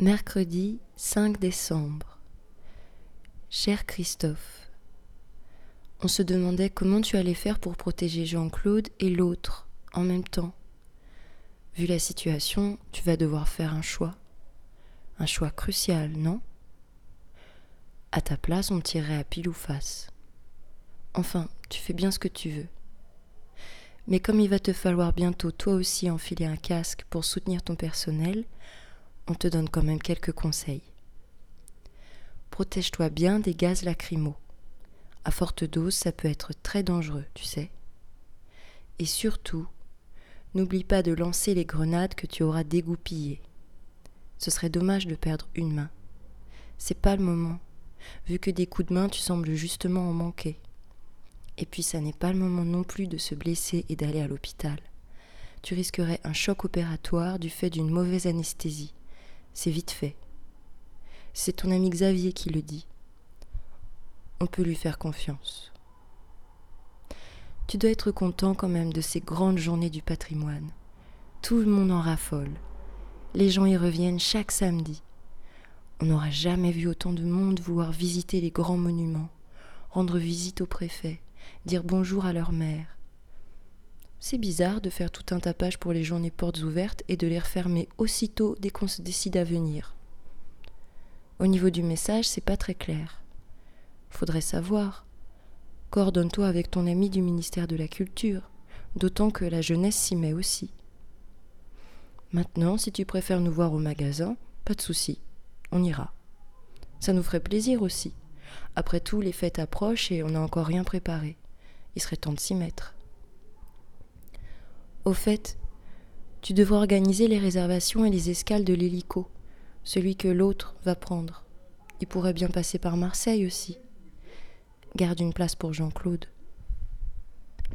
Mercredi 5 décembre. Cher Christophe, on se demandait comment tu allais faire pour protéger Jean-Claude et l'autre en même temps. Vu la situation, tu vas devoir faire un choix. Un choix crucial, non? À ta place, on tirerait à pile ou face. Enfin, tu fais bien ce que tu veux. Mais comme il va te falloir bientôt toi aussi enfiler un casque pour soutenir ton personnel, on te donne quand même quelques conseils. Protège-toi bien des gaz lacrymaux. À forte dose, ça peut être très dangereux, tu sais. Et surtout, n'oublie pas de lancer les grenades que tu auras dégoupillées. Ce serait dommage de perdre une main. C'est pas le moment, vu que des coups de main tu sembles justement en manquer. Et puis ça n'est pas le moment non plus de se blesser et d'aller à l'hôpital. Tu risquerais un choc opératoire du fait d'une mauvaise anesthésie. C'est vite fait. C'est ton ami Xavier qui le dit. On peut lui faire confiance. Tu dois être content quand même de ces grandes journées du patrimoine. Tout le monde en raffole. Les gens y reviennent chaque samedi. On n'aura jamais vu autant de monde vouloir visiter les grands monuments, rendre visite au préfet, dire bonjour à leur mère. C'est bizarre de faire tout un tapage pour les journées portes ouvertes et de les refermer aussitôt dès qu'on se décide à venir. Au niveau du message, c'est pas très clair. Faudrait savoir. Coordonne-toi avec ton ami du ministère de la Culture, d'autant que la jeunesse s'y met aussi. Maintenant, si tu préfères nous voir au magasin, pas de souci, on ira. Ça nous ferait plaisir aussi. Après tout, les fêtes approchent et on n'a encore rien préparé. Il serait temps de s'y mettre. Au fait, tu devrais organiser les réservations et les escales de l'hélico, celui que l'autre va prendre. Il pourrait bien passer par Marseille aussi. Garde une place pour Jean-Claude.